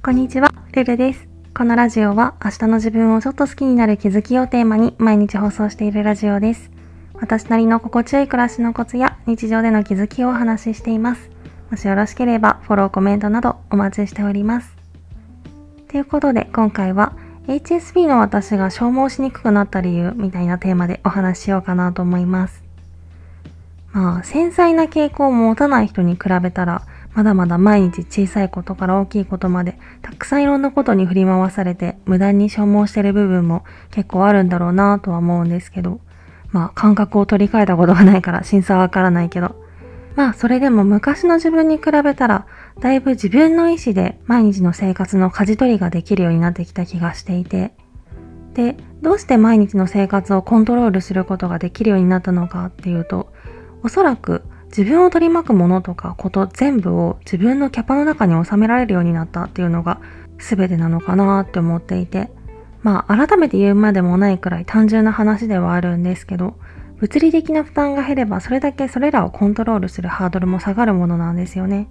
こんにちは、ルルです。このラジオは明日の自分をちょっと好きになる気づきをテーマに毎日放送しているラジオです。私なりの心地よい暮らしのコツや日常での気づきをお話ししています。もしよろしければフォロー、コメントなどお待ちしております。ということで今回は HSP の私が消耗しにくくなった理由みたいなテーマでお話ししようかなと思います。まあ、繊細な傾向を持たない人に比べたら、まだまだ毎日小さいことから大きいことまで、たくさんいろんなことに振り回されて、無駄に消耗してる部分も結構あるんだろうなとは思うんですけど、まあ、感覚を取り替えたことがないから真相はわからないけど、まあ、それでも昔の自分に比べたら、だいぶ自分の意思で毎日の生活の舵取りができるようになってきた気がしていて、で、どうして毎日の生活をコントロールすることができるようになったのかっていうと、おそらく自分を取り巻くものとかこと全部を自分のキャパの中に収められるようになったっていうのが全てなのかなって思っていて、まあ改めて言うまでもないくらい単純な話ではあるんですけど、物理的な負担が減ればそれだけそれらをコントロールするハードルも下がるものなんですよね。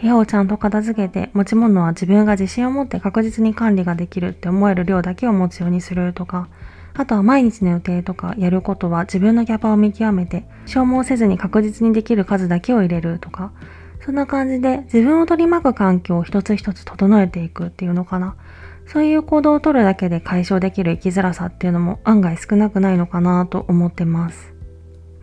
部屋をちゃんと片付けて持ち物は自分が自信を持って確実に管理ができるって思える量だけを持つようにするとか、あとは毎日の予定とかやることは自分のキャパを見極めて消耗せずに確実にできる数だけを入れるとか、そんな感じで自分を取り巻く環境を一つ一つ整えていくっていうのかな。そういう行動をとるだけで解消できる生きづらさっていうのも案外少なくないのかなと思ってます。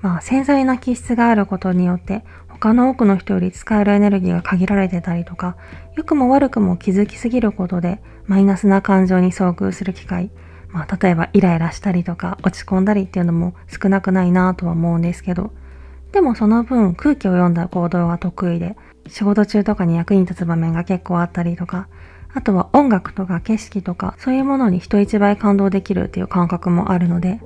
まあ繊細な気質があることによって他の多くの人より使えるエネルギーが限られてたりとか、良くも悪くも気づきすぎることでマイナスな感情に遭遇する機会、まあ例えばイライラしたりとか落ち込んだりっていうのも少なくないなとは思うんですけど、でもその分空気を読んだ行動が得意で、仕事中とかに役に立つ場面が結構あったりとか、あとは音楽とか景色とかそういうものに人一倍感動できるっていう感覚もあるので、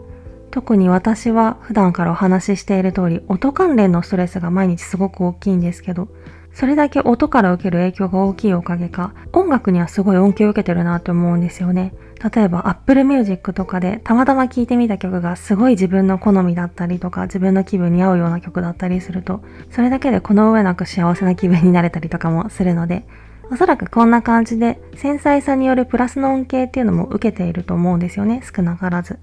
特に私は普段からお話ししている通り音関連のストレスが毎日すごく大きいんですけど、それだけ音から受ける影響が大きいおかげか、音楽にはすごい恩恵を受けてるなって思うんですよね。例えば Apple Music とかでたまたま聴いてみた曲がすごい自分の好みだったりとか自分の気分に合うような曲だったりすると、それだけでこの上なく幸せな気分になれたりとかもするので、おそらくこんな感じで繊細さによるプラスの恩恵っていうのも受けていると思うんですよね、少なからず。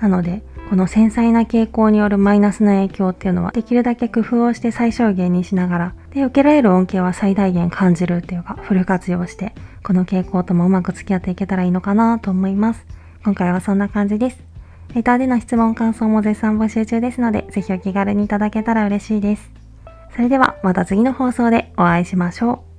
なので、この繊細な傾向によるマイナスな影響っていうのはできるだけ工夫をして最小限にしながら、で、受けられる恩恵は最大限感じるっていうか、フル活用して、この傾向ともうまく付き合っていけたらいいのかなと思います。今回はそんな感じです。レターでの質問感想も絶賛募集中ですので、ぜひお気軽にいただけたら嬉しいです。それではまた次の放送でお会いしましょう。